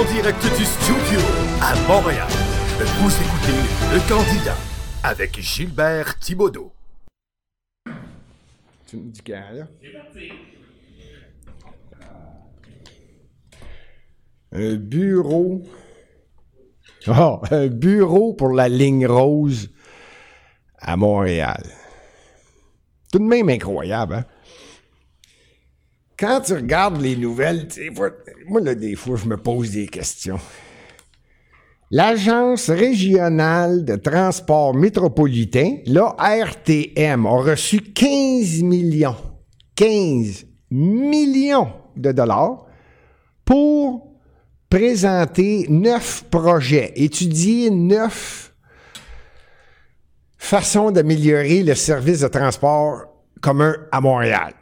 En direct du studio à Montréal, vous écoutez Le Candidat avec Gilbert Thibaudot. Tu me dis quand, là? Un bureau. Ah, un bureau pour la ligne rose à Montréal. Tout de même incroyable, hein? Quand tu regardes les nouvelles, moi, là, des fois, je me pose des questions. L'Agence régionale de transport métropolitain, la RTM, a reçu 15 millions, 15 millions de dollars pour présenter neuf projets, étudier neuf façons d'améliorer le service de transport commun à Montréal.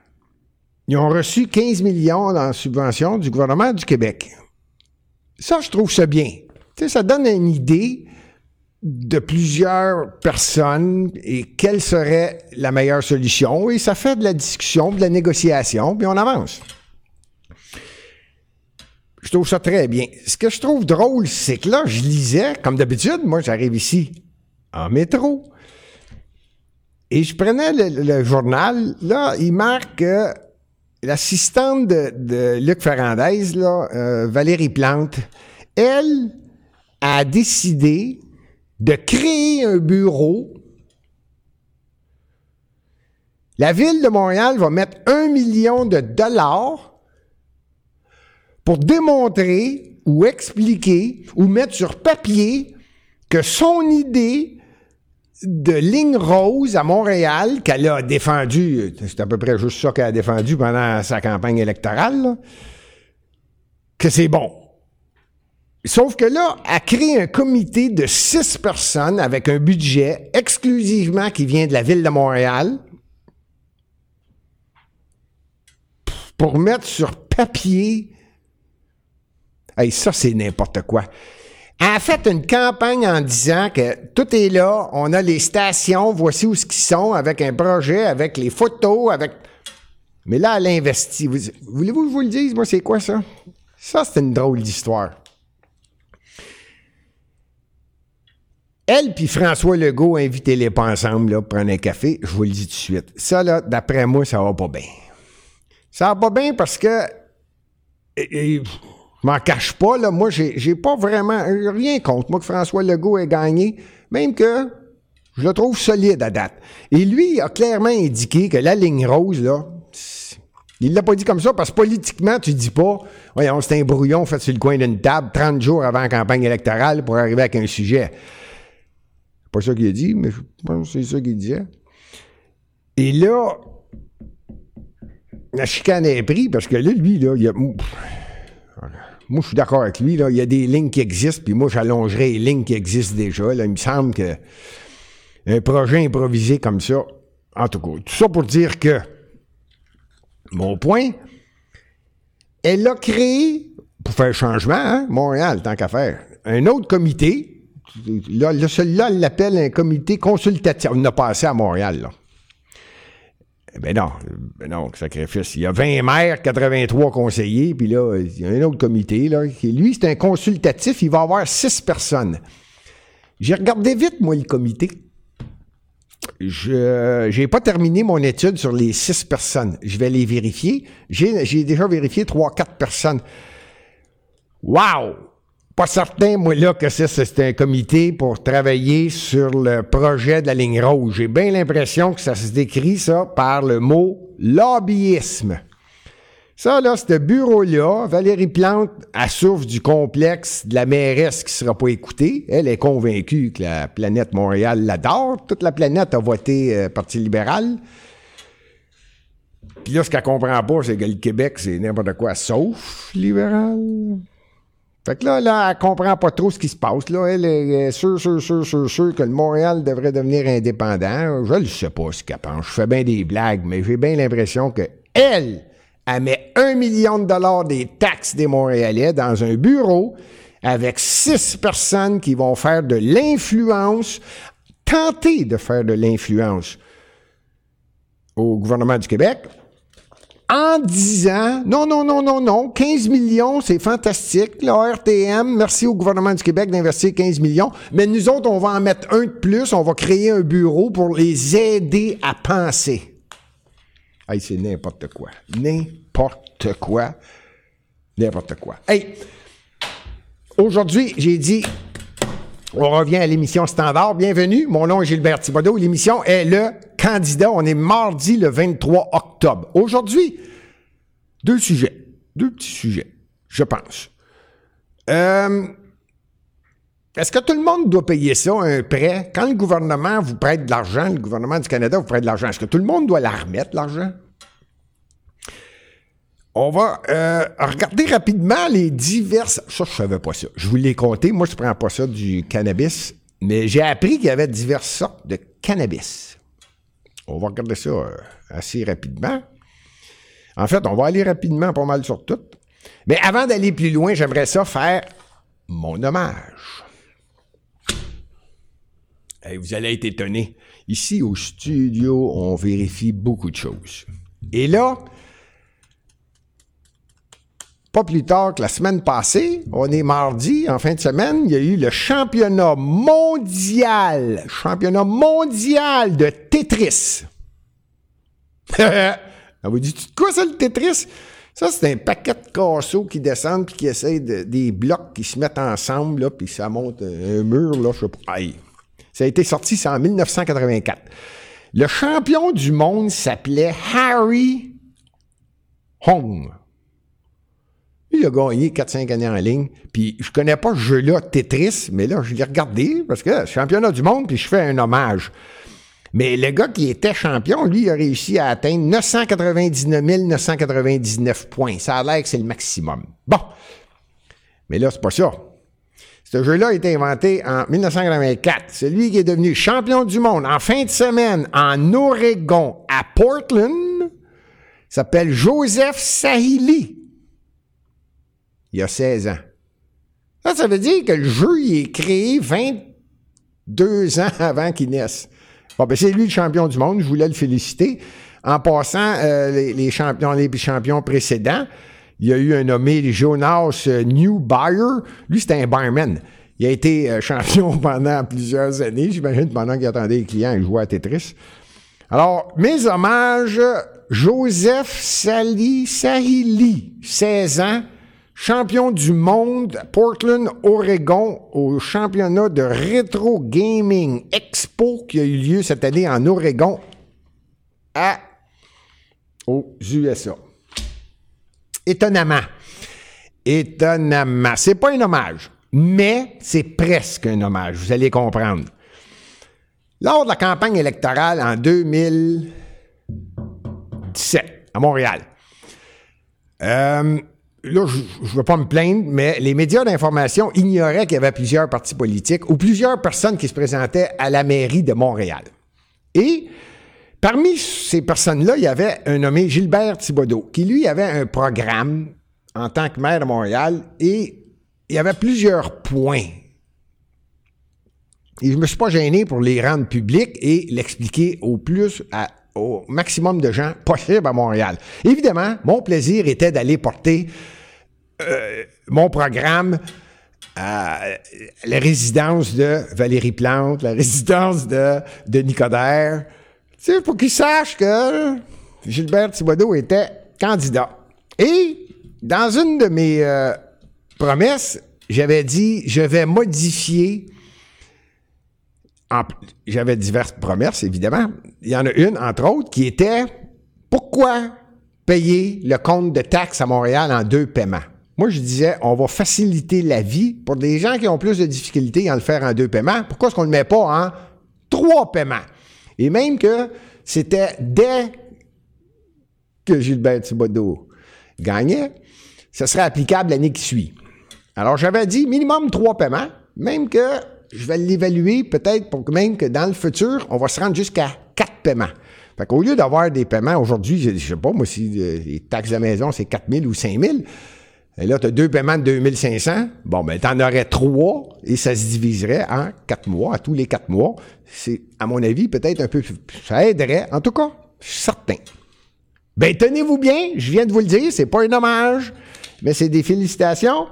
Ils ont reçu 15 millions en subvention du gouvernement du Québec. Ça, je trouve ça bien. Ça donne une idée de plusieurs personnes et quelle serait la meilleure solution. Et ça fait de la discussion, de la négociation, puis on avance. Je trouve ça très bien. Ce que je trouve drôle, c'est que là, je lisais, comme d'habitude, moi, j'arrive ici en métro. Et je prenais le, journal. Là, il marque que l'assistante de, Luc Ferrandez, euh, Valérie Plante, elle a décidé de créer un bureau. La ville de Montréal va mettre un million de dollars pour démontrer ou expliquer ou mettre sur papier que son idée de ligne rose à Montréal qu'elle a défendu, c'est à peu près juste ça qu'elle a défendu pendant sa campagne électorale, que c'est bon. Sauf que là, elle crée un comité de six personnes avec un budget exclusivement qui vient de la ville de Montréal pour mettre sur papier. Hey, ça, c'est n'importe quoi a fait une campagne en disant que tout est là, on a les stations, voici où ce qu'ils sont, avec un projet, avec les photos, avec... Mais là, elle a investi. Voulez-vous que je vous le dise, moi, c'est quoi ça? Ça, c'est une drôle d'histoire. Elle puis François Legault, invitez-les pas ensemble, là, pour prendre un café, je vous le dis tout de suite. Ça, là, d'après moi, ça va pas bien. Ça va pas bien parce que... m'en cache pas, là. Moi, j'ai pas vraiment rien contre. Moi, que François Legault ait gagné, même que je le trouve solide à date. Et lui a clairement indiqué que la ligne rose, là, il l'a pas dit comme ça parce que politiquement, tu dis pas, voyons, c'est un brouillon fait sur le coin d'une table 30 jours avant la campagne électorale pour arriver avec un sujet. C'est pas ça qu'il a dit, mais je pense que c'est ça qu'il disait. Et là, la chicane est pris parce que là, lui, là, il a. Moi, je suis d'accord avec lui. Il y a des lignes qui existent, puis moi, j'allongerais les lignes qui existent déjà. Il me semble que un projet improvisé comme ça, en tout cas, tout ça pour dire que, mon point, elle a créé, pour faire changement, hein, Montréal, tant qu'à faire, un autre comité. Là, celui-là, elle l'appelle un comité consultatif. On a passé à Montréal, là. Eh ben non, ben non, sacrifice. Il y a 20 maires, 83 conseillers, puis là, il y a un autre comité, là. Lui, c'est un consultatif, il va avoir 6 personnes. J'ai regardé vite, moi, le comité. Je n'ai pas terminé mon étude sur les 6 personnes. Je vais les vérifier. J'ai déjà vérifié 3-4 personnes. Wow! Pas certain, moi, là, que c'est un comité pour travailler sur le projet de la ligne rouge. J'ai bien l'impression que ça se décrit, ça, par le mot lobbyisme. Ça, là, ce bureau-là, Valérie Plante, elle souffre du complexe de la mairesse qui ne sera pas écoutée. Elle est convaincue que la planète Montréal l'adore. Toute la planète a voté euh, Parti libéral. Puis là, ce qu'elle comprend pas, c'est que le Québec, c'est n'importe quoi sauf libéral. Fait que là, là, elle comprend pas trop ce qui se passe. Là, elle est sûre, sûre, sûre, sûre, sûre que le Montréal devrait devenir indépendant. Je ne sais pas ce qu'elle pense. Je fais bien des blagues, mais j'ai bien l'impression que elle, elle met un million de dollars des taxes des Montréalais dans un bureau avec six personnes qui vont faire de l'influence, tenter de faire de l'influence au gouvernement du Québec en 10 ans, non, non, non, non, non, 15 millions, c'est fantastique. La RTM, merci au gouvernement du Québec d'investir 15 millions. Mais nous autres, on va en mettre un de plus. On va créer un bureau pour les aider à penser. Hey, c'est n'importe quoi. N'importe quoi. N'importe quoi. Hey, aujourd'hui, j'ai dit, on revient à l'émission standard. Bienvenue. Mon nom est Gilbert Thibodeau. L'émission est le candidat. On est mardi le 23 octobre. Aujourd'hui, deux sujets. Deux petits sujets, je pense. Euh, est-ce que tout le monde doit payer ça, un prêt? Quand le gouvernement vous prête de l'argent, le gouvernement du Canada vous prête de l'argent, est-ce que tout le monde doit la remettre, l'argent? On va euh, regarder rapidement les diverses. Ça, je savais pas ça. Je vous l'ai compté. Moi, je prends pas ça du cannabis, mais j'ai appris qu'il y avait diverses sortes de cannabis. On va regarder ça euh, assez rapidement. En fait, on va aller rapidement pas mal sur tout. Mais avant d'aller plus loin, j'aimerais ça faire mon hommage. vous allez être étonné. Ici, au studio, on vérifie beaucoup de choses. Et là, pas plus tard que la semaine passée, on est mardi, en fin de semaine, il y a eu le championnat mondial, championnat mondial de Tetris. On vous dit, quoi ça le Tetris? Ça, c'est un paquet de casseaux qui descendent puis qui essayent des blocs qui se mettent ensemble, là, puis ça monte un mur, là, je sais pas. Ça a été sorti, c'est en 1984. Le champion du monde s'appelait Harry Hong. Il a gagné 4-5 années en ligne. Puis je connais pas ce jeu-là, Tetris, mais là, je l'ai regardé parce que championnat du monde, puis je fais un hommage. Mais le gars qui était champion, lui, il a réussi à atteindre 999 999 points. Ça a l'air que c'est le maximum. Bon. Mais là, c'est pas ça. Ce jeu-là a été inventé en 1984. C'est lui qui est devenu champion du monde en fin de semaine en Oregon, à Portland. S'appelle Joseph Sahili il y a 16 ans. Ça, ça veut dire que le jeu, il est créé 22 ans avant qu'il naisse. Bon, ben, c'est lui le champion du monde. Je voulais le féliciter. En passant, euh, les, champions, les champions précédents, il y a eu un nommé Jonas euh, Newbuyer. Lui, c'était un barman. Il a été euh, champion pendant plusieurs années. J'imagine pendant qu'il attendait les clients, il jouait à Tetris. Alors, mes hommages, Joseph Sali Sahili, 16 ans, champion du monde Portland, Oregon, au championnat de Retro Gaming Expo qui a eu lieu cette année en Oregon à, aux USA. Étonnamment. Étonnamment. C'est pas un hommage, mais c'est presque un hommage. Vous allez comprendre. Lors de la campagne électorale en 2017 à Montréal, euh, là, je ne veux pas me plaindre, mais les médias d'information ignoraient qu'il y avait plusieurs partis politiques ou plusieurs personnes qui se présentaient à la mairie de Montréal. Et parmi ces personnes-là, il y avait un nommé Gilbert Thibodeau, qui lui avait un programme en tant que maire de Montréal et il y avait plusieurs points. Et je ne me suis pas gêné pour les rendre publics et l'expliquer au plus au maximum de gens possible à Montréal. Évidemment, mon plaisir était d'aller porter euh, mon programme à la résidence de Valérie Plante, la résidence de, de Nicodère. Tu sais, pour qu'ils sachent que Gilbert Thibodeau était candidat. Et dans une de mes euh, promesses, j'avais dit, je vais modifier. J'avais diverses promesses, évidemment. Il y en a une, entre autres, qui était pourquoi payer le compte de taxes à Montréal en deux paiements? Moi, je disais, on va faciliter la vie pour des gens qui ont plus de difficultés à le faire en deux paiements. Pourquoi est-ce qu'on ne le met pas en trois paiements? Et même que c'était dès que Gilbert Thibodeau gagnait, ce serait applicable l'année qui suit. Alors, j'avais dit minimum trois paiements, même que je vais l'évaluer peut-être pour que même que dans le futur, on va se rendre jusqu'à quatre paiements. Fait qu'au lieu d'avoir des paiements aujourd'hui, je ne sais pas, moi, si euh, les taxes de maison, c'est 4 000 ou 5 000, et là, tu as deux paiements de 2500. Bon, ben, tu en aurais trois et ça se diviserait en quatre mois, à tous les quatre mois. C'est, à mon avis, peut-être un peu, ça aiderait. En tout cas, je suis certain. Ben, tenez-vous bien, je viens de vous le dire, c'est pas un hommage, mais c'est des félicitations.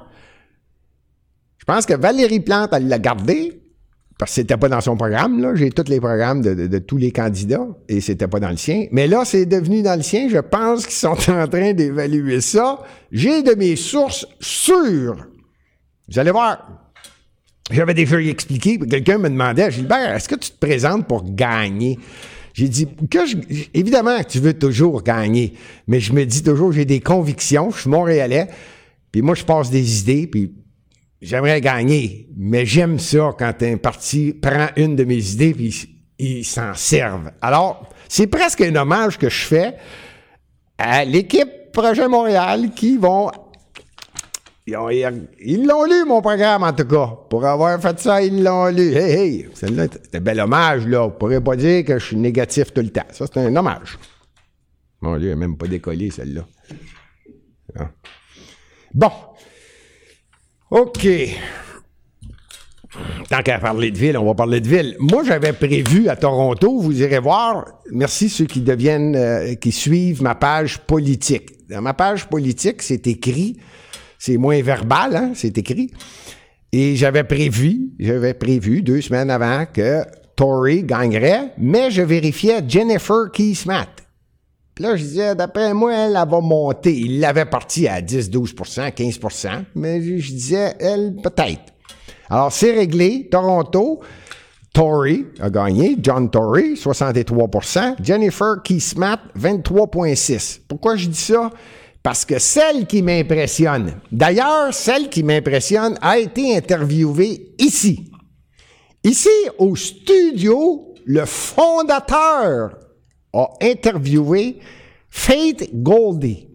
Je pense que Valérie Plante, elle l'a gardé, parce que c'était pas dans son programme, là. J'ai tous les programmes de, tous les candidats, et c'était pas dans le sien. Mais là, c'est devenu dans le sien. Je pense qu'ils sont en train d'évaluer ça. J'ai de mes sources sûres. Vous allez voir. J'avais déjà expliqué, quelqu'un me demandait, Gilbert, est-ce que tu te présentes pour gagner? J'ai dit que évidemment tu veux toujours gagner, mais je me dis toujours j'ai des convictions, je suis montréalais, puis moi je passe des idées, puis j'aimerais gagner, mais j'aime ça quand un parti prend une de mes idées puis ils s'en servent. Alors, c'est presque un hommage que je fais à l'équipe Projet Montréal qui vont ils l'ont lu, mon programme, en tout cas. Pour avoir fait ça, ils l'ont lu. Hey, hey, celle-là, c'était un bel hommage, là. On pourrait pas dire que je suis négatif tout le temps. Ça, c'est un hommage. Mon Dieu, elle n'a même pas décollé, celle-là. Ah. Bon. OK. Tant qu'à parler de ville, on va parler de ville. Moi, j'avais prévu à Toronto, vous irez voir, merci ceux qui deviennent, euh, qui suivent ma page politique. Dans ma page politique, c'est écrit c'est moins verbal, hein, c'est écrit. Et j'avais prévu, j'avais prévu deux semaines avant que Tory gagnerait, mais je vérifiais Jennifer Keysmat. Puis là, je disais, d'après moi, elle, elle va monter. Il l'avait parti à 10, 12% 15% mais je disais, elle, peut-être. Alors, c'est réglé. Toronto, Tory a gagné. John Tory, 63% Jennifer Keysmat, 23,6 Pourquoi je dis ça? Parce que celle qui m'impressionne, d'ailleurs, celle qui m'impressionne a été interviewée ici. Ici, au studio, le fondateur a interviewé Faith Goldie.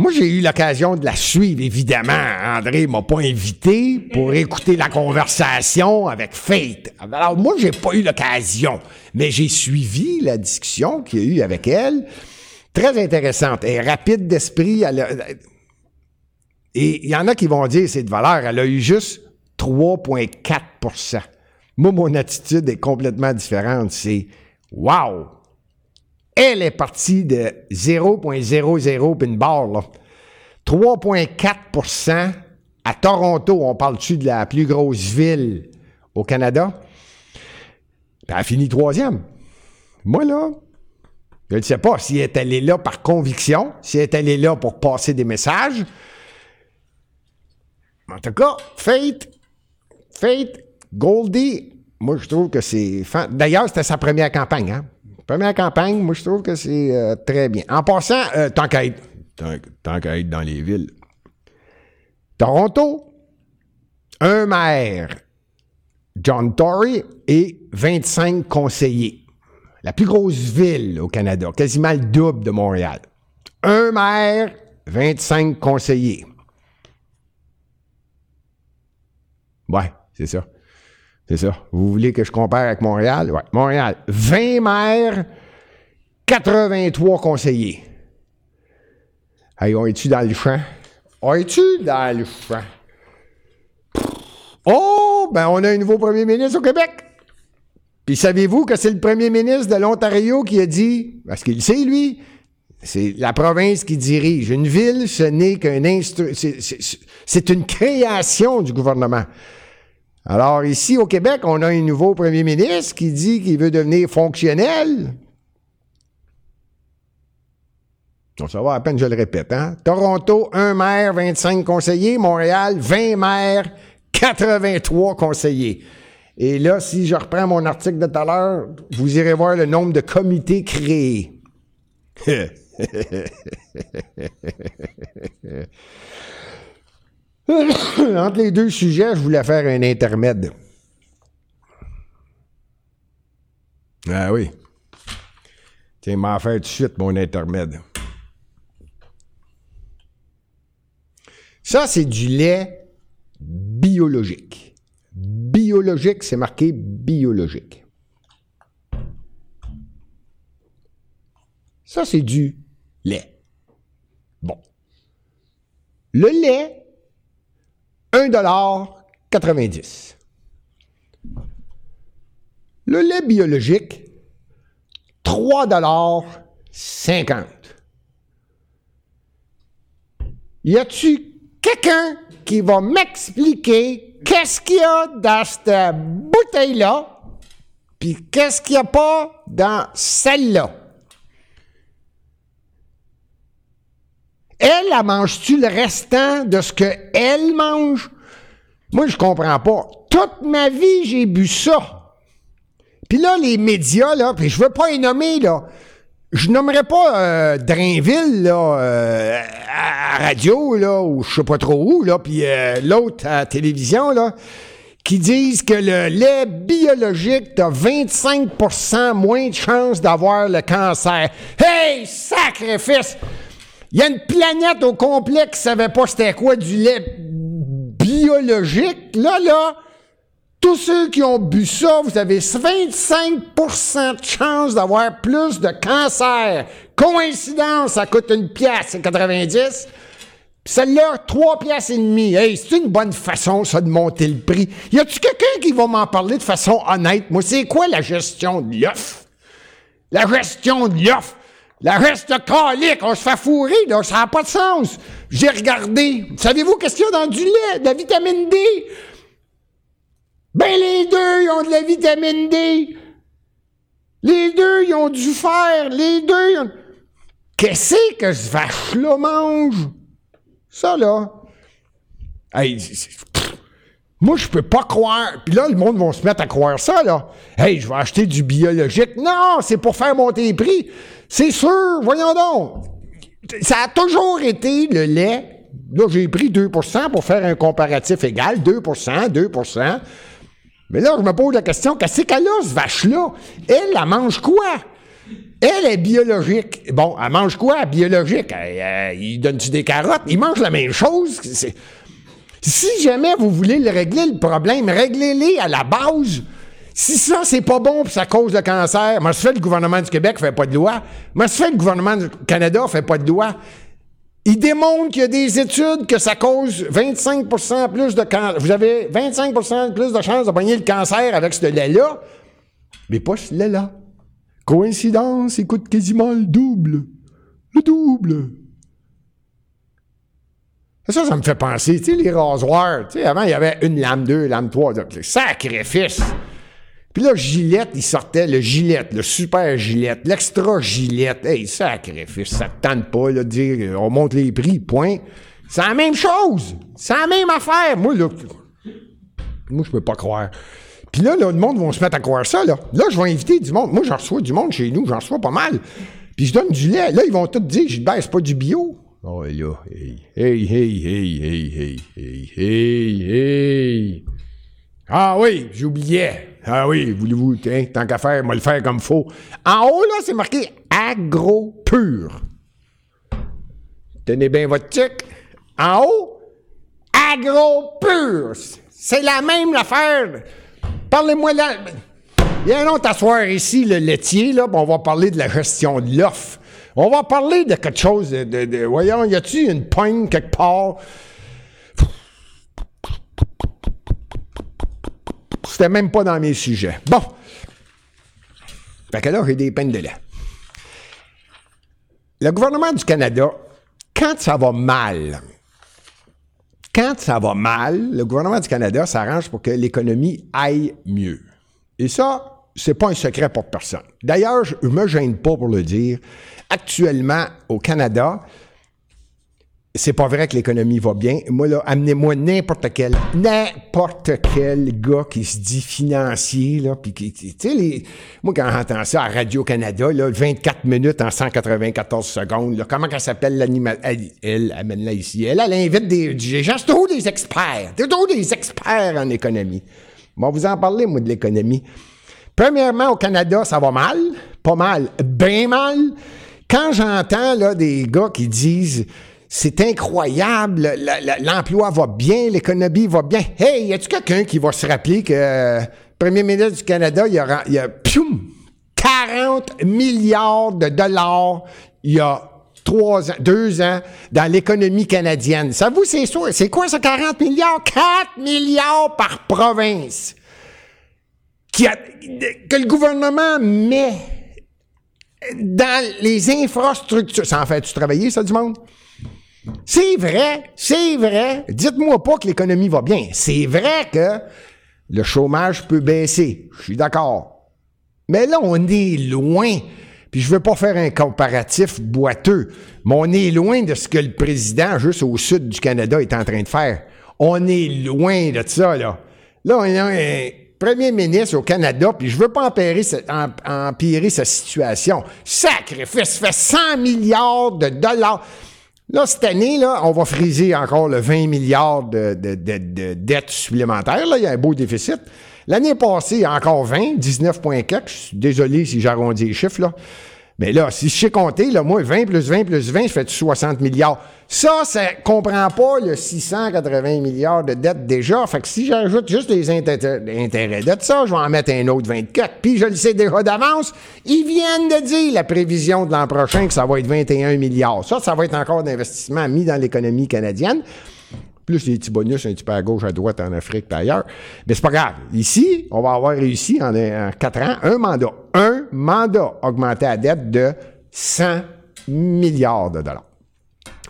Moi, j'ai eu l'occasion de la suivre, évidemment. André m'a pas invité pour écouter la conversation avec Faith. Alors, moi, j'ai pas eu l'occasion, mais j'ai suivi la discussion qu'il y a eu avec elle. Très intéressante. Est rapide d'esprit. et il y en a qui vont dire c'est de valeur. Elle a eu juste 3,4% Moi, mon attitude est complètement différente. C'est wow! Elle est partie de 0,00 puis une barre, 3,4% à Toronto. On parle-tu de la plus grosse ville au Canada? elle a fini troisième. Moi, là, je ne sais pas si elle est allée là par conviction, si elle est allée là pour passer des messages. En tout cas, Faith, Faith, Goldie, moi je trouve que c'est... D'ailleurs, c'était sa première campagne. Hein? Première campagne, moi je trouve que c'est euh, très bien. En passant, euh, tant qu'à être, tant, être dans les villes. Toronto, un maire, John Tory, et 25 conseillers la plus grosse ville au Canada, quasiment le double de Montréal. Un maire, 25 conseillers. Ouais, c'est ça. C'est ça. Vous voulez que je compare avec Montréal? Ouais. Montréal, 20 maires, 83 conseillers. Hey, on est-tu dans le champ? On est-tu dans le champ? Oh, ben on a un nouveau premier ministre au Québec. Puis savez-vous que c'est le premier ministre de l'Ontario qui a dit, parce qu'il sait, lui, c'est la province qui dirige. Une ville, ce n'est qu'un instru... C'est une création du gouvernement. Alors ici, au Québec, on a un nouveau premier ministre qui dit qu'il veut devenir fonctionnel. On ça va à peine, je le répète. Hein? Toronto, un maire, 25 conseillers. Montréal, 20 maires, 83 conseillers. Et là, si je reprends mon article de tout à l'heure, vous irez voir le nombre de comités créés. Entre les deux sujets, je voulais faire un intermède. Ah oui. Tiens, m'en faire tout de suite mon intermède. Ça, c'est du lait biologique biologique, c'est marqué biologique. Ça, c'est du lait. Bon. Le lait, 1,90 Le lait biologique, 3,99 50. Y a-tu quelqu'un qui va m'expliquer qu'est-ce qu'il y a dans cette bouteille-là, puis qu'est-ce qu'il n'y a pas dans celle-là? Elle, elle mange-tu le restant de ce qu'elle mange? Moi, je comprends pas. Toute ma vie, j'ai bu ça. Puis là, les médias, là, puis je veux pas les nommer, là. Je nommerai pas euh, Drainville, là, euh, à radio, là, ou je sais pas trop où, là, puis euh, l'autre à télévision, là, qui disent que le lait biologique a 25% moins de chances d'avoir le cancer. Hey, sacrifice! Il y a une planète au complet qui savait pas c'était quoi du lait biologique. Là, là, tous ceux qui ont bu ça, vous avez 25% de chance d'avoir plus de cancer. Coïncidence, ça coûte une pièce et 90. Celle-là, trois pièces et demie. Hey, c'est une bonne façon, ça, de monter le prix. Y a-tu quelqu'un qui va m'en parler de façon honnête? Moi, c'est quoi la gestion de l'œuf? La gestion de l'œuf. La reste calique, on se fait fourrer, là, ça n'a pas de sens. J'ai regardé. Savez-vous qu'est-ce qu'il y a dans du lait? De la vitamine D? Ben, les deux, ils ont de la vitamine D. Les deux, ils ont du fer. Les deux, ils ont... Qu'est-ce que ce vache-là mange? Ça, là. Hey, moi, je peux pas croire. Puis là, le monde va se mettre à croire ça, là. Hey, je vais acheter du biologique. Non, c'est pour faire monter les prix. C'est sûr, voyons donc. Ça a toujours été le lait. Là, j'ai pris 2% pour faire un comparatif égal. 2% 2% Mais là, je me pose la question, qu'est-ce qu'elle a, ce vache-là? Elle, elle mange quoi? Elle est biologique. Bon, elle mange quoi, biologique? il donne-tu des carottes? Il mange la même chose. Si jamais vous voulez le régler, le problème, réglez-les à la base. Si ça, c'est pas bon puis ça cause le cancer, moi, je fais le gouvernement du Québec fait pas de loi. Moi, je fais le gouvernement du Canada fait pas de loi. Il démontre qu'il y a des études que ça cause 25% plus de cancer. Vous avez 25% plus de chances de pogner le cancer avec ce lait-là, mais pas ce lait-là. Coïncidence, il coûte quasiment le double. Le double. Ça, ça me fait penser, tu sais, les rasoirs. Tu sais, avant, il y avait une lame, deux, lame, trois. Sacrifice! Puis là, Gillette, il sortait le Gillette, le super Gillette, l'extra Gillette. Hey, sacrifice, ça te tente pas là, de dire euh, on monte les prix, point. C'est la même chose. C'est la même affaire. Moi, là, moi, je peux pas croire. Puis là, le monde va se mettre à croire ça. Là, là je vais inviter du monde. Moi, j'en reçois du monde chez nous, j'en reçois pas mal. Puis je donne du lait. Là, ils vont tous dire, je baisse pas du bio. Oh là, hey, hey, hey, hey, hey, hey, hey, hey. Ah oui, j'oubliais. Ah oui, voulez-vous, tant qu'à faire, moi le faire comme faut. En haut, là, c'est marqué agro pur. Tenez bien votre tic. En haut, agro pur. C'est la même affaire. Parlez-moi là. Viens donc t'asseoir ici, le laitier, là, on va parler de la gestion de l'offre. On va parler de quelque chose de. voyons, y a-tu une poigne quelque part? Même pas dans mes sujets. Bon. Fait que là, j'ai des peines de lait. Le gouvernement du Canada, quand ça va mal, quand ça va mal, le gouvernement du Canada s'arrange pour que l'économie aille mieux. Et ça, c'est pas un secret pour personne. D'ailleurs, je me gêne pas pour le dire actuellement au Canada, c'est pas vrai que l'économie va bien. Moi, là, amenez-moi n'importe quel, n'importe quel gars qui se dit financier, là, puis qui, tu sais, moi, quand j'entends ça à Radio-Canada, là, 24 minutes en 194 secondes, là, comment qu'elle s'appelle l'animal, elle, amène-la ici. Elle, elle invite des, des gens, c'est des experts, c'est des experts en économie. Bon, vous en parler, moi, de l'économie. Premièrement, au Canada, ça va mal, pas mal, bien mal quand j'entends là, des gars qui disent c'est incroyable, l'emploi va bien, l'économie va bien. Hey, y a-tu quelqu'un qui va se rappeler que le premier ministre du Canada, il y a, il y a 40 milliards de dollars il y a trois ans, deux ans dans l'économie canadienne? Ça vous, c'est C'est quoi ça, 40 milliards? 4 milliards par province. Que le gouvernement met dans les infrastructures. Ça en fait-tu travailler, ça, du monde? C'est vrai, c'est vrai. Dites-moi pas que l'économie va bien. C'est vrai que le chômage peut baisser. Je suis d'accord. Mais là, on est loin. Puis je veux pas faire un comparatif boiteux, mais on est loin de ce que le président, juste au sud du Canada, est en train de faire. On est loin de ça, là. Là, on a un premier ministre au Canada, puis je veux pas empirer, empirer sa situation. Sacrifice, fait 100 milliards de dollars. Là, cette année, là, on va friser encore le 20 milliards de, dettes supplémentaires. Là, il y a un beau déficit. L'année passée, encore 20, 19,4. Je suis désolé si j'arrondis les chiffres, là. Mais là, si je sais compter, là, moi, 20 plus 20 plus 20, ça fait 60 milliards. Ça, ça comprend pas le 680 milliards de dettes déjà. Fait que si j'ajoute juste les intérêts de ça, je vais en mettre un autre 24. Puis je le sais déjà d'avance, ils viennent de dire la prévision de l'an prochain que ça va être 21 milliards. Ça, ça va être encore d'investissement mis dans l'économie canadienne plus les petits bonus un petit peu à gauche, à droite, en Afrique, et ailleurs. Mais c'est pas grave. Ici, on va avoir réussi en, quatre ans un mandat. Un mandat augmenté à dette de 100 milliards de dollars.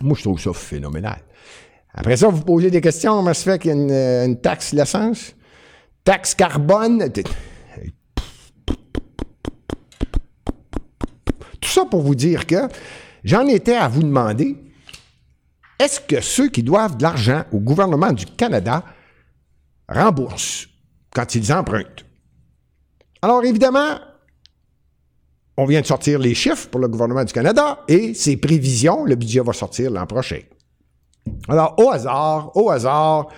Moi, je trouve ça phénoménal. Après ça, vous posez des questions. Comment se fait qu'il y a une, une taxe l'essence? Taxe carbone? Tout ça pour vous dire que j'en étais à vous demander est-ce que ceux qui doivent de l'argent au gouvernement du Canada remboursent quand ils empruntent? Alors évidemment, on vient de sortir les chiffres pour le gouvernement du Canada et ses prévisions, le budget va sortir l'an prochain. Alors au hasard, au hasard,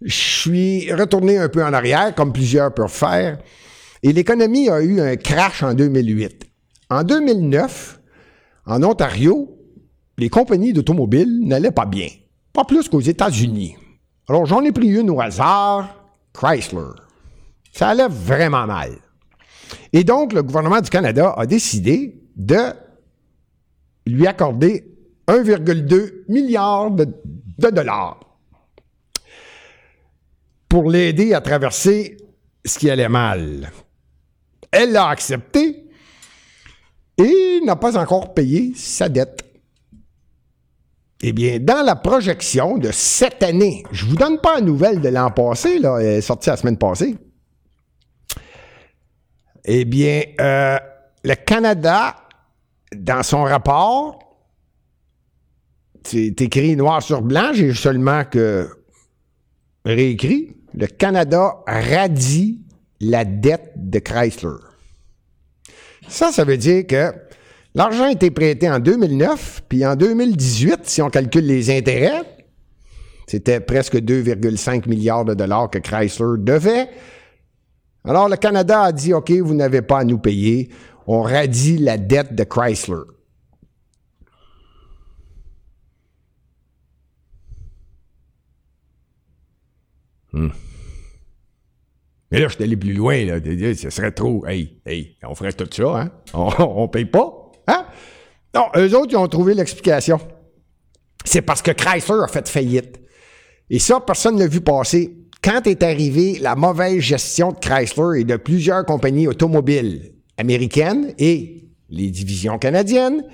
je suis retourné un peu en arrière, comme plusieurs peuvent faire, et l'économie a eu un crash en 2008. En 2009, en Ontario, les compagnies d'automobiles n'allaient pas bien. Pas plus qu'aux États-Unis. Alors j'en ai pris une au hasard, Chrysler. Ça allait vraiment mal. Et donc, le gouvernement du Canada a décidé de lui accorder 1,2 milliard de, dollars pour l'aider à traverser ce qui allait mal. Elle l'a accepté et n'a pas encore payé sa dette. Eh bien, dans la projection de cette année, je vous donne pas la nouvelle de l'an passé, là, elle est sortie la semaine passée. Eh bien, euh, le Canada, dans son rapport, c'est écrit noir sur blanc, j'ai seulement que réécrit, le Canada radie la dette de Chrysler. Ça, ça veut dire que L'argent a été prêté en 2009, puis en 2018, si on calcule les intérêts, c'était presque 2,5 milliards de dollars que Chrysler devait. Alors le Canada a dit, OK, vous n'avez pas à nous payer, on radie la dette de Chrysler. Hmm. Mais là, je suis allé plus loin. Là. Ce serait trop. Hey, hey, on ferait tout ça, hein? On ne paye pas. Non, eux autres, ils ont trouvé l'explication. C'est parce que Chrysler a fait faillite. Et ça, personne ne l'a vu passer. Quand est arrivée la mauvaise gestion de Chrysler et de plusieurs compagnies automobiles américaines et les divisions canadiennes,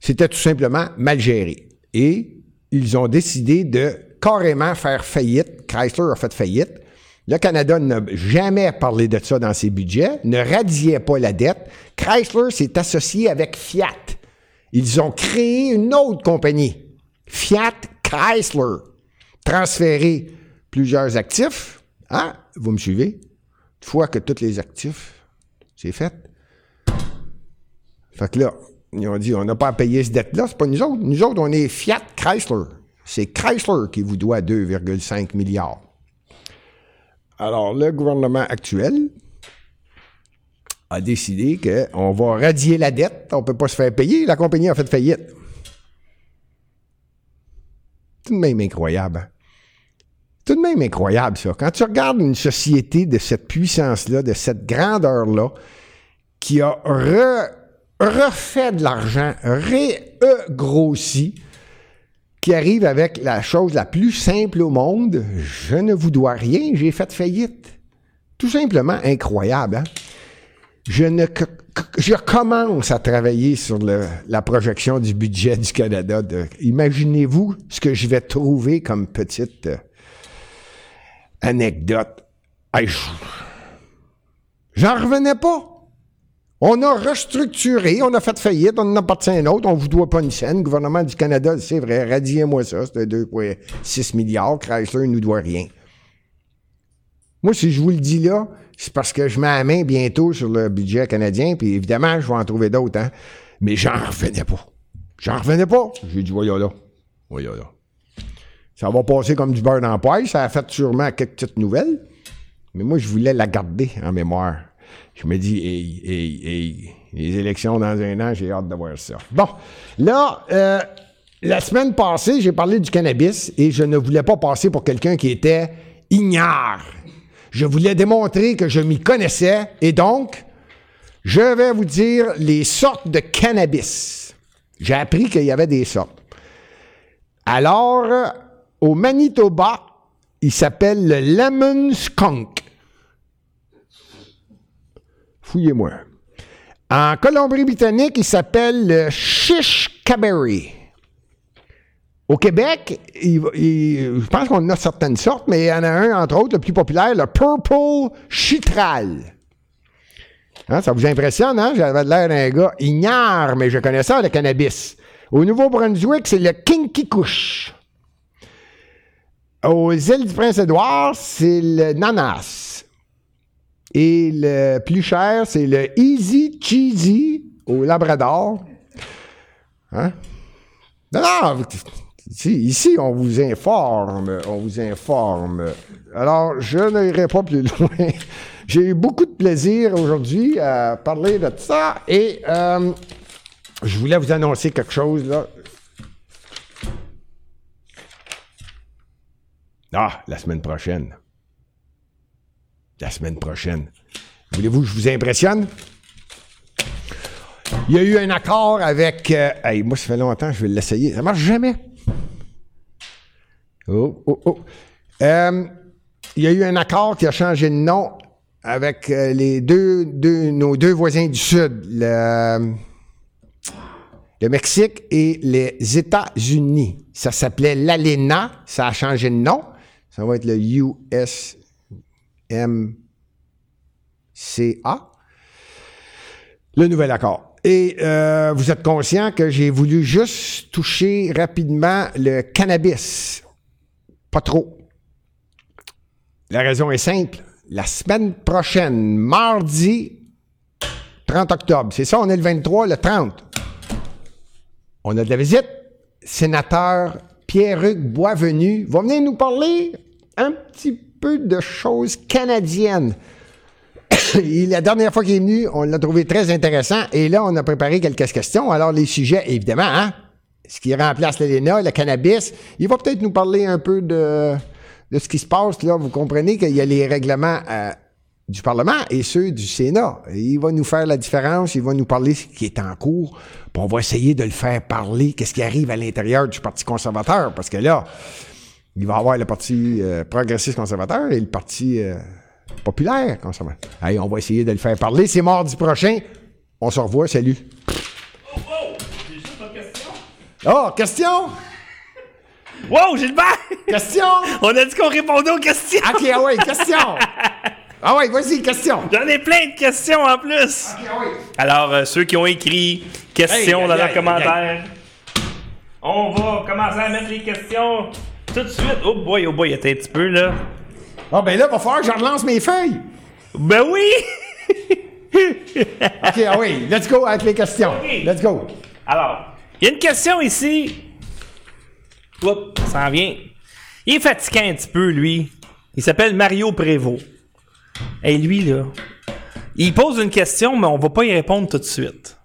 c'était tout simplement mal géré. Et ils ont décidé de carrément faire faillite. Chrysler a fait faillite. Le Canada n'a jamais parlé de ça dans ses budgets, ne radiait pas la dette. Chrysler s'est associé avec Fiat. Ils ont créé une autre compagnie, Fiat Chrysler, transféré plusieurs actifs. Ah, vous me suivez? Une fois que tous les actifs, c'est fait. Fait que là, ils ont dit, on n'a pas à payer cette dette-là, c'est pas nous autres. Nous autres, on est Fiat Chrysler. C'est Chrysler qui vous doit 2,5 milliards. Alors, le gouvernement actuel a décidé qu'on va radier la dette, on ne peut pas se faire payer, la compagnie a fait faillite. Tout de même incroyable. Hein? Tout de même incroyable, ça. Quand tu regardes une société de cette puissance-là, de cette grandeur-là, qui a refait de l'argent, ré-grossi, qui arrive avec la chose la plus simple au monde, je ne vous dois rien, j'ai fait faillite. Tout simplement incroyable. Hein? Je ne je commence à travailler sur la projection du budget du Canada. Imaginez-vous ce que je vais trouver comme petite euh, anecdote. J'en revenais pas. On a restructuré, on a fait faillite, on en a parti un autre, on vous doit pas une scène. Le gouvernement du Canada, c'est vrai, radiez-moi ça, c'est 2,6 milliards. Chrysler ne nous doit rien. Moi, si je vous le dis là, c'est parce que je mets la main bientôt sur le budget canadien, puis évidemment, je vais en trouver d'autres, hein. Mais j'en revenais pas. J'en revenais pas. J'ai dit, voyons là. Voyons là. Ça va passer comme du beurre dans. Ça a fait sûrement quelques petites nouvelles. Mais moi, je voulais la garder en mémoire. Je me dis, hey, hey, hey, les élections dans un an, j'ai hâte de voir ça. Bon, là, euh, la semaine passée, j'ai parlé du cannabis et je ne voulais pas passer pour quelqu'un qui était ignare je voulais démontrer que je m'y connaissais et donc, je vais vous dire les sortes de cannabis. J'ai appris qu'il y avait des sortes. Alors, au Manitoba, il s'appelle le Lemon Skunk. Fouillez-moi. En Colombie-Britannique, il s'appelle le Shish Caberry. Au Québec, je pense qu'on a certaines sortes, mais il y en a un, entre autres, le plus populaire, le Purple Chitral. Hein, ça vous impressionne, hein? J'avais l'air d'un gars ignare, mais je connais ça, le cannabis. Au Nouveau-Brunswick, c'est le Kinky Kush. Aux îles du Prince-Édouard, c'est le Nanas. Et le plus cher, c'est le Easy Cheesy au Labrador. Hein? Non, Ici, on vous informe, on vous informe. Alors, je n'irai pas plus loin. J'ai eu beaucoup de plaisir aujourd'hui à parler de ça et euh, je voulais vous annoncer quelque chose là. Ah, la semaine prochaine. La semaine prochaine. Voulez-vous que je vous impressionne? Il y a eu un accord avec. Euh, moi, ça fait longtemps, je vais l'essayer. Ça marche jamais. Oh, oh, oh. Euh, il y a eu un accord qui a changé de nom avec euh, les deux, nos deux voisins du Sud, le, Mexique et les États-Unis. Ça s'appelait l'ALENA, ça a changé de nom. Ça va être le USMCA. Le nouvel accord. Et euh, vous êtes conscient que j'ai voulu juste toucher rapidement le cannabis trop. La raison est simple. La semaine prochaine, mardi 30 octobre, c'est ça, on est le 23, le 30. On a de la visite. Sénateur Pierre-Hugues Boisvenu va venir nous parler un petit peu de choses canadiennes. la dernière fois qu'il est venu, on l'a trouvé très intéressant et là, on a préparé quelques questions. Alors, les sujets, évidemment, hein? Ce qui remplace l'ELENA, le cannabis. Il va peut-être nous parler un peu de, de ce qui se passe là. Vous comprenez qu'il y a les règlements euh, du Parlement et ceux du Sénat. il va nous faire la différence, il va nous parler ce qui est en cours, puis on va essayer de le faire parler, qu'est-ce qui arrive à l'intérieur du Parti conservateur, parce que là, il va avoir le Parti euh, progressiste conservateur et le Parti euh, populaire conservateur. Allez, on va essayer de le faire parler. C'est mardi prochain. On se revoit. Salut. Oh, question? Wow, Gilbert! Question! On a dit qu'on répondait aux questions! OK, ah ouais, question! Ah ouais, vas-y, question! J'en ai plein de questions en plus! Ah. Alors, euh, ceux qui ont écrit questions dans leurs commentaires, on va commencer à mettre les questions tout de suite. Oh boy, oh boy, il y a un petit peu là. Ah ben là, il va falloir que je relance mes feuilles! Ben oui! OK, ah oui, let's go avec les questions. Let's go. Alors, il y a une question ici. Oups, ça en vient. Il est fatigué un petit peu, lui. Il s'appelle Mario Prévost. Et lui, là, il pose une question, mais on va pas y répondre tout de suite.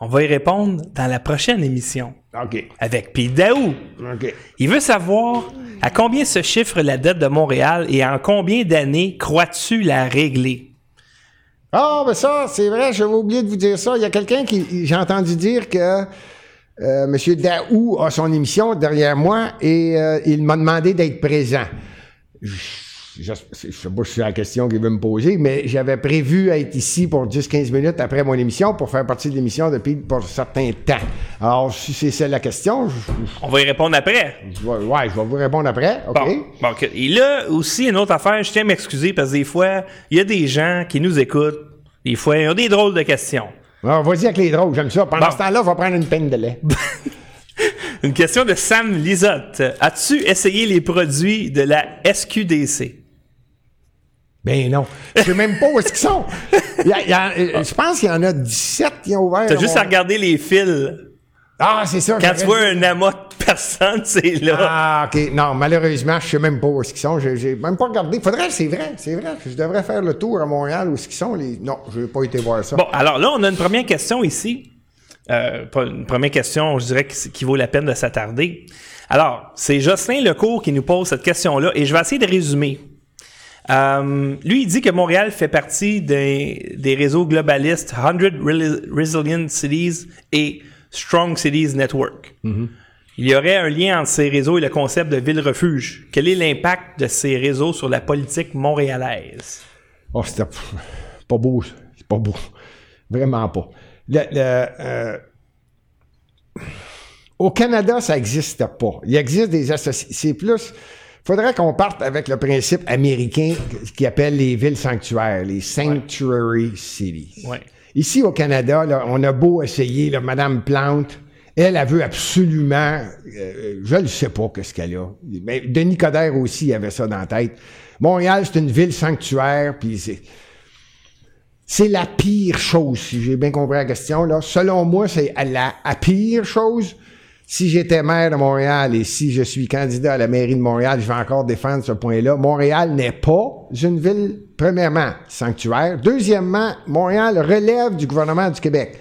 On va y répondre dans la prochaine émission. OK. Avec Pete Daou. OK. Il veut savoir à combien se chiffre la dette de Montréal et en combien d'années crois-tu la régler? Ah, ben ça, c'est vrai, j'avais oublié de vous dire ça. Il y a quelqu'un qui, j'ai entendu dire que euh, M. Daou a son émission derrière moi et euh, il m'a demandé d'être présent. je, je sais pas si c'est la question qu'il veut me poser, mais j'avais prévu être ici pour 10-15 minutes après mon émission pour faire partie de l'émission depuis pour un certain temps. Alors, si c'est ça la question, je, On va y répondre après. je vais- ouais, je vais vous répondre après. OK? Bon, bon. Et là, aussi, une autre affaire, je tiens à m'excuser parce que des fois, il y a des gens qui nous écoutent. Des fois, ils ont des drôles de questions. Alors, vas-y avec les drôles, j'aime ça. Pendant Bon. ce temps-là, on va prendre une peine de lait. Une question de Sam Lisotte. As-tu essayé les produits de la SQDC? Ben non. Je sais même pas où est-ce qu'ils sont. Il y a- il y a- euh, je pense qu'il y en a 17 qui ont ouvert. T'as juste mon- à regarder les fils. Ah, c'est ça. Quand tu vois un amas de personnes, c'est là. Ah, OK. Non, malheureusement, je sais même pas où est-ce qu'ils sont. J'ai, même pas regardé. Faudrait, c'est vrai, c'est vrai. Je devrais faire le tour à Montréal où est-ce qu'ils sont. Les... Non, je n'ai pas été voir ça. Bon, alors là, on a une première question ici. Euh, une première question, je dirais, qui, qui vaut la peine de s'attarder. Alors, c'est Jocelyn Lecourt qui nous pose cette question-là et je vais essayer de résumer. Euh, lui, il dit que Montréal fait partie des, des réseaux globalistes 100 Reli- Resilient Cities et Strong Cities Network. Il y aurait un lien entre ces réseaux et le concept de ville-refuge. Quel est l'impact de ces réseaux sur la politique montréalaise? Oh, c'était pas beau. C'est pas beau. Vraiment pas. Le- le, euh, Au Canada, ça n'existe pas. Il existe des associations. C'est plus. faudrait qu'on parte avec le principe américain qui appelle les villes sanctuaires, les sanctuary cities. Ouais. Ici au Canada, on a beau essayer, là, Madame Plante, elle, elle veut absolument, euh, je ne sais pas qu'est-ce qu'elle a. Mais Denis Coderre aussi avait ça dans la tête. Montréal, c'est une ville sanctuaire, puis c'est, la pire chose, si j'ai bien compris la question. Selon moi, c'est la pire chose. Si j'étais maire de Montréal et si je suis candidat à la mairie de Montréal, je vais encore défendre ce point-là. Montréal n'est pas une ville, premièrement, sanctuaire. Deuxièmement, Montréal relève du gouvernement du Québec.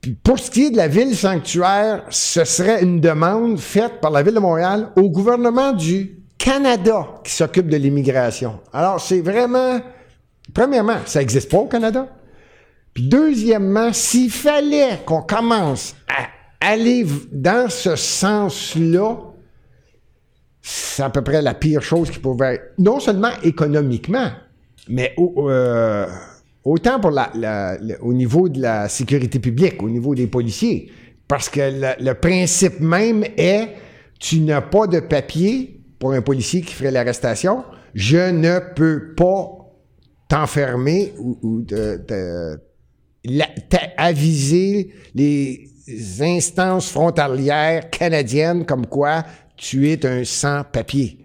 Puis pour ce qui est de la ville sanctuaire, ce serait une demande faite par la ville de Montréal au gouvernement du Canada qui s'occupe de l'immigration. Alors, c'est vraiment... Premièrement, ça n'existe pas au Canada. Puis deuxièmement, s'il fallait qu'on commence à aller dans ce sens-là, c'est à peu près la pire chose qui pouvait être, non seulement économiquement, mais euh, autant pour au niveau de la sécurité publique, au niveau des policiers. Parce que le, principe même est, tu n'as pas de papier pour un policier qui ferait l'arrestation, je ne peux pas t'enfermer ou, ou les instances frontalières canadiennes comme quoi tu es un sans-papier.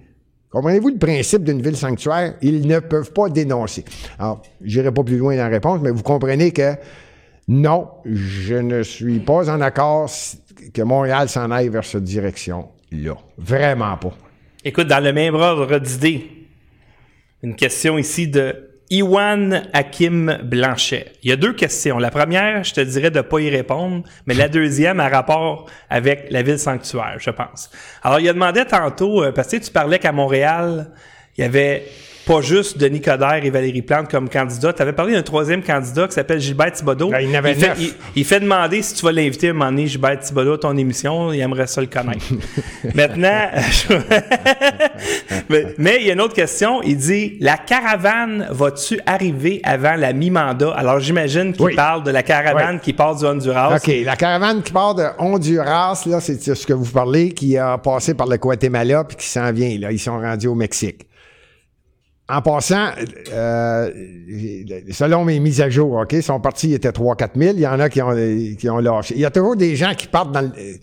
Comprenez-vous le principe d'une ville sanctuaire? Ils ne peuvent pas dénoncer. Alors, j'irai pas plus loin dans la réponse, mais vous comprenez que non, je ne suis pas en accord que Montréal s'en aille vers cette direction-là. Vraiment pas. Écoute, dans le même ordre d'idées, une question ici de Iwan Hakim Blanchet. Il y a deux questions. La première, je te dirais de pas y répondre, mais la deuxième a rapport avec la ville sanctuaire, je pense. Alors, il a demandé tantôt, euh, parce que tu parlais qu'à Montréal, il y avait pas juste Denis Coderre et Valérie Plante comme candidats. Tu avais parlé d'un troisième candidat qui s'appelle Gilbert Thibodeau. Ben, il avait fait, neuf. il- il fait demander si tu vas l'inviter à un moment donné, Gilbert Thibodeau, à ton émission. Il aimerait ça le connaître. Maintenant, mais, mais il y a une autre question. Il dit La caravane va-tu arriver avant la mi-mandat? Alors, j'imagine qu'il Oui. parle de la caravane Oui. qui part du Honduras. OK, la caravane qui part de Honduras, là, c'est ce que vous parlez, qui a passé par le Guatemala puis qui s'en vient, là. Ils sont rendus au Mexique. En passant, euh, selon mes mises à jour, OK, sont partis, ils étaient 3-4 000. Il y en a qui ont, qui ont lâché. Il y a toujours des gens qui partent dans le- euh,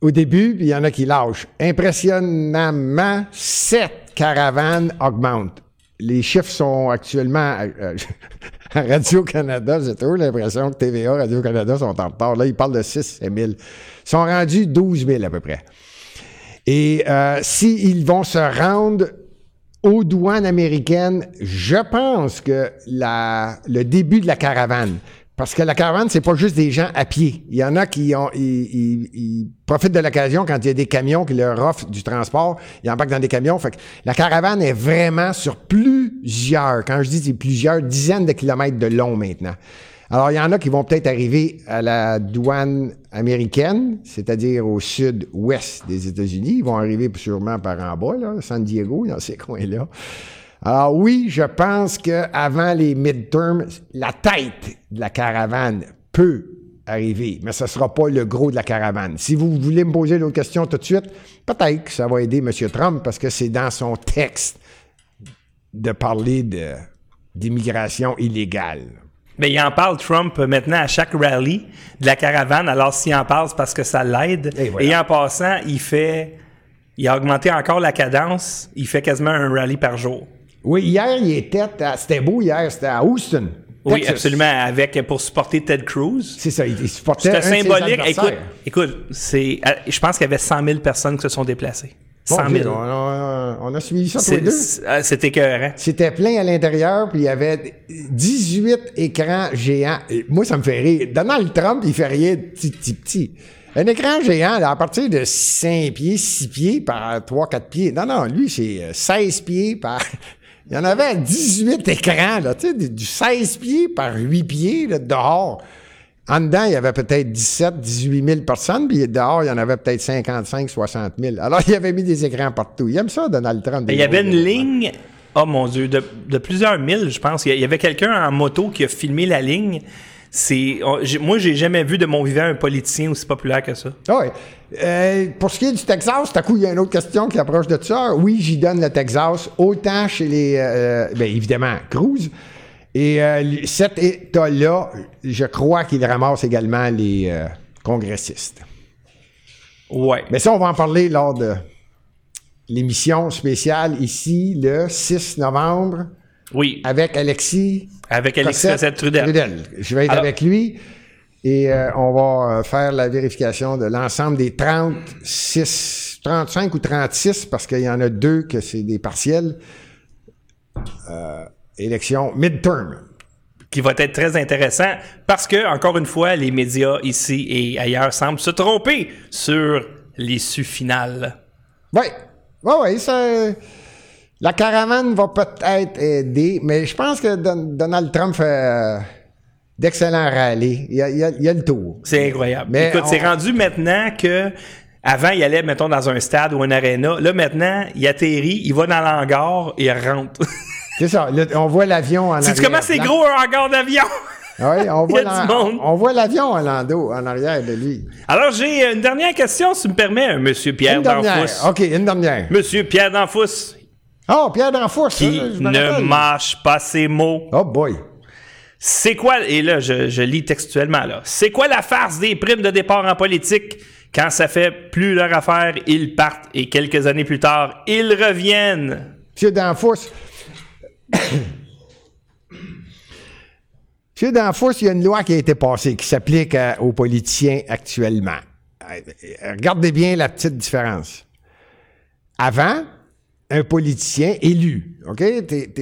au début, puis il y en a qui lâchent. Impressionnamment, sept caravanes augmentent. Les chiffres sont actuellement euh, à Radio-Canada. J'ai toujours l'impression que TVA, Radio-Canada sont en retard. Là, ils parlent de 6 000. Ils sont rendus 12 000 à peu près. Et euh, s'ils vont se rendre aux douanes américaines, je pense que le début de la caravane, parce que la caravane, c'est pas juste des gens à pied. Il y en a qui profitent de l'occasion quand il y a des camions qui leur offrent du transport. Ils embarquent dans des camions. Fait la caravane est vraiment sur plusieurs, quand je dis plusieurs dizaines de kilomètres de long maintenant. Alors, il y en a qui vont peut-être arriver à la douane américaine, c'est-à-dire au sud-ouest des États-Unis. Ils vont arriver sûrement par en bas, là, San Diego, dans ces coins-là. Alors oui, je pense qu'avant les midterms, la tête de la caravane peut arriver, mais ce ne sera pas le gros de la caravane. Si vous voulez me poser l'autre question tout de suite, peut-être que ça va aider M. Trump parce que c'est dans son texte de parler d'immigration illégale. Mais il en parle, Trump, maintenant, à chaque rallye de la caravane. Alors, s'il en parle, c'est parce que ça l'aide. Et en passant, il fait... Il a augmenté encore la cadence. Il fait quasiment un rallye par jour. Oui, hier, il était à, c'était beau hier, c'était à Houston. Oui, absolument. Avec, pour supporter Ted Cruz. C'est ça, il, supportait C'était symbolique. Écoute, écoute c'est, euh, je pense qu'il y avait 100 000 personnes qui se sont déplacées. Bon, 100 000. On, a, on a suivi ça tous les C'est, deux. euh, c'est écœurant. C'était plein à l'intérieur, puis il y avait 18 écrans géants. Et moi, ça me fait rire. Donald Trump, il fait rien de petit, petit, petit. Un écran géant, là, à partir de 5 pieds, 6 pieds par 3-4 pieds. Non, non, lui, c'est euh, 16 pieds par... Il y en avait 18 écrans, là, tu sais, du 16 pieds par 8 pieds, là, dehors. En dedans, il y avait peut-être 17, 18 000 personnes, puis dehors, il y en avait peut-être 55, 60 000. Alors, il avait mis des écrans partout. Il aime ça, Donald Trump. Il y avait une ligne, oh mon Dieu, de, de plusieurs milles, je pense. Il y avait quelqu'un en moto qui a filmé la ligne. C'est, moi, j'ai jamais vu de mon vivant un politicien aussi populaire que ça. Ah oui. Euh, pour ce qui est du Texas, tout à coup, il y a une autre question qui approche de ça. Oui, j'y donne le Texas, autant chez les, euh, bien évidemment, Cruz. Et euh, cet État-là, je crois qu'il ramasse également les euh, congressistes. Ouais. Mais ça, on va en parler lors de l'émission spéciale ici, le 6 novembre, Oui. avec Alexis Avec Alexis Cossette Cossette-Trudel. Je vais être Alors- avec lui et euh, on va euh, faire la vérification de l'ensemble des 36, 35 ou 36 parce qu'il y en a deux que c'est des partiels. Euh, élection midterm. qui va être très intéressant parce que, encore une fois, les médias ici et ailleurs semblent se tromper sur l'issue finale. Oui, oui, oui, ça. La caravane va peut-être aider, mais je pense que Don- Donald Trump fait euh, d'excellents rallyes. Il y a, il y a- il y a le tour. C'est incroyable. Mais Écoute, on- c'est rendu maintenant que. Avant, il allait, mettons, dans un stade ou un aréna. Là, maintenant, il atterrit, il va dans l'hangar et il rentre. C'est ça. là, on voit l'avion en Sais-tu comment c'est gros un hangar d'avion? Oui, on voit, on voit l'avion en landau, en arrière de lui. Alors, j'ai une dernière question, si tu me permets, euh, Monsieur Pierre Une dernière. Danfous. OK, une dernière. Monsieur Pierre Danfous, Oh, Pierre Danfous, ça, qui je me ne mâche pas ses mots. Oh boy. C'est quoi, et là, je, je lis textuellement, là. C'est quoi la farce des primes de départ en politique? Quand ça fait plus leur affaire, ils partent et quelques années plus tard, ils reviennent. Monsieur Danfous. Monsieur Danfous, il y a une loi qui a été passée qui s'applique à- aux politiciens actuellement. Euh, Regardez bien la petite différence. Avant, un politicien élu, OK? T'es,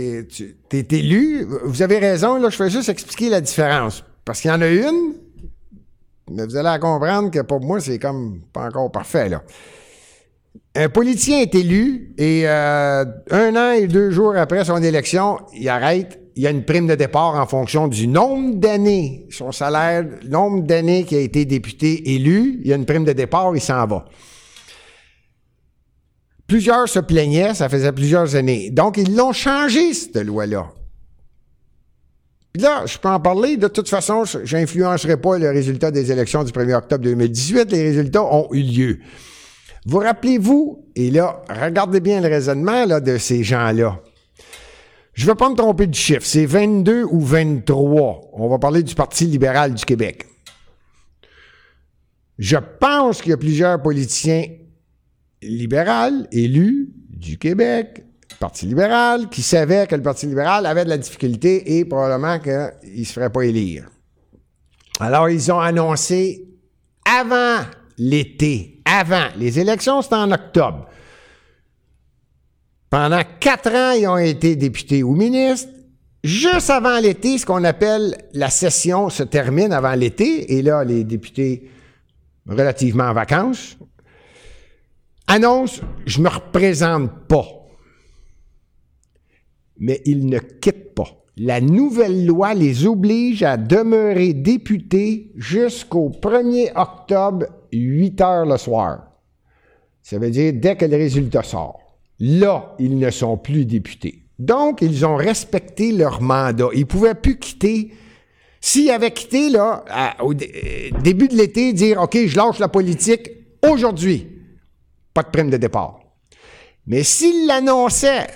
t'es élu. Vous avez raison, là, je fais juste expliquer la différence. Parce qu'il y en a une, mais vous allez comprendre que pour moi, c'est comme pas encore parfait, là. Un politicien est élu et euh, un an et deux jours après son élection, il arrête. Il y a une prime de départ en fonction du nombre d'années, son salaire, nombre d'années qu'il a été député élu. Il y a une prime de départ, il s'en va. Plusieurs se plaignaient, ça faisait plusieurs années. Donc, ils l'ont changé, cette loi-là. Puis là, je peux en parler. De toute façon, je n'influencerai pas le résultat des élections du 1er octobre 2018. Les résultats ont eu lieu. Vous rappelez-vous, et là, regardez bien le raisonnement de ces gens-là. Je ne veux pas me tromper du chiffre, c'est 22 ou 23. On va parler du Parti libéral du Québec. Je pense qu'il y a plusieurs politiciens libéraux élus du Québec, Parti libéral, qui savaient que le Parti libéral avait de la difficulté et probablement qu'il ne se ferait pas élire. Alors, ils ont annoncé avant l'été, avant. Les élections, c'était en octobre. Pendant quatre ans, ils ont été députés ou ministres. Juste avant l'été, ce qu'on appelle la session se termine avant l'été, et là, les députés relativement en vacances annoncent je me représente pas. Mais ils ne quittent pas La nouvelle loi les oblige à demeurer députés jusqu'au 1er octobre, 8 heures le soir. Ça veut dire dès que le résultat sort. Là, ils ne sont plus députés. Donc, ils ont respecté leur mandat. Ils ne pouvaient plus quitter. S'ils avaient quitté, là, au euh, début de l'été, dire OK, je lâche la politique aujourd'hui, pas de prime de départ. Mais s'ils l'annonçaient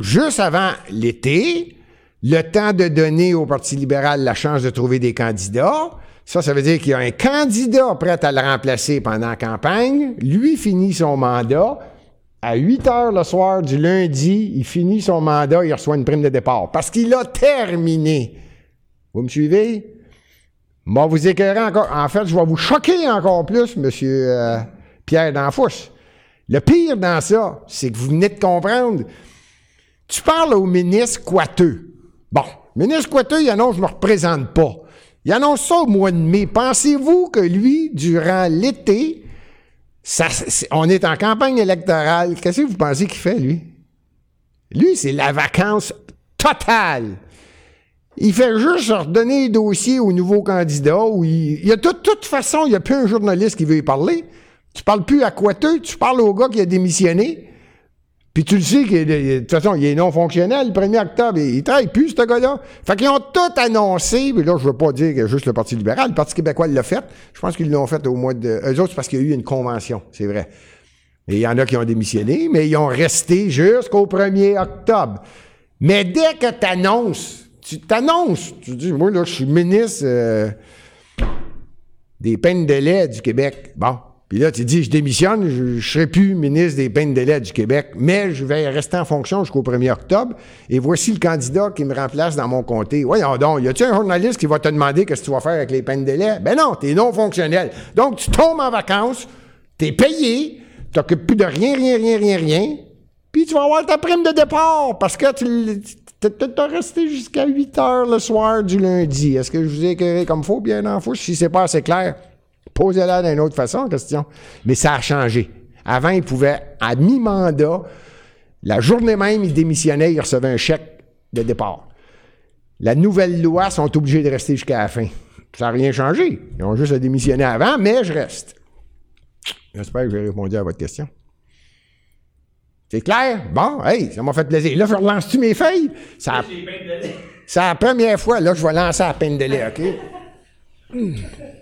juste avant l'été, le temps de donner au Parti libéral la chance de trouver des candidats, ça, ça veut dire qu'il y a un candidat prêt à le remplacer pendant la campagne. Lui finit son mandat. À 8 heures le soir du lundi, il finit son mandat, il reçoit une prime de départ. Parce qu'il a terminé. Vous me suivez? Moi, vous éclairez encore. En fait, je vais vous choquer encore plus, monsieur euh, Pierre Danfouche. Le pire dans ça, c'est que vous venez de comprendre. Tu parles au ministre Coiteux. Bon, ministre Coiteux, il annonce, je ne me représente pas. Il annonce ça au mois de mai. Pensez-vous que lui, durant l'été, on est en campagne électorale, qu'est-ce que vous pensez qu'il fait, lui? Lui, c'est la vacance totale. Il fait juste redonner les dossiers aux nouveaux candidats. Il, y a de toute façon, il n'y a plus un journaliste qui veut y parler. Tu parles plus à Coiteux, tu parles au gars qui a démissionné. Puis tu le sais que de toute façon, il est non fonctionnel le 1er octobre. Il, il travaille plus, ce gars-là. Fait qu'ils ont tout annoncé, mais là, je veux pas dire que juste le Parti libéral. Le Parti québécois l'a fait. Je pense qu'ils l'ont fait au mois de. Eux autres, c'est parce qu'il y a eu une convention, c'est vrai. Et il y en a qui ont démissionné, mais ils ont resté jusqu'au 1er octobre. Mais dès que tu annonces, tu t'annonces, tu dis, moi, là, je suis ministre euh, des peines de lait du Québec. Bon. Puis là, tu dis, je démissionne, je ne serai plus ministre des peines de lait du Québec, mais je vais rester en fonction jusqu'au 1er octobre. Et voici le candidat qui me remplace dans mon comté. Voyons donc, y a-tu un journaliste qui va te demander qu'est-ce que tu vas faire avec les peines de lait? Ben non, tu es non fonctionnel. Donc, tu tombes en vacances, tu es payé, t'occupes plus de rien, rien, rien, rien, rien, puis tu vas avoir ta prime de départ parce que tu as resté jusqu'à 8 heures le soir du lundi. Est-ce que je vous ai éclairé comme faut, bien en fou? Si c'est pas assez clair, Posez-la d'une autre façon, question. Mais ça a changé. Avant, il pouvait, à mi-mandat, la journée même, il démissionnait, il recevait un chèque de départ. La nouvelle loi sont obligés de rester jusqu'à la fin. Ça n'a rien changé. Ils ont juste à démissionner avant, mais je reste. J'espère que j'ai répondu à votre question. C'est clair? Bon, hey, ça m'a fait plaisir. Là, je relance-tu mes feuilles? Ça C'est la première fois, là, je vais lancer la peine de lait, OK?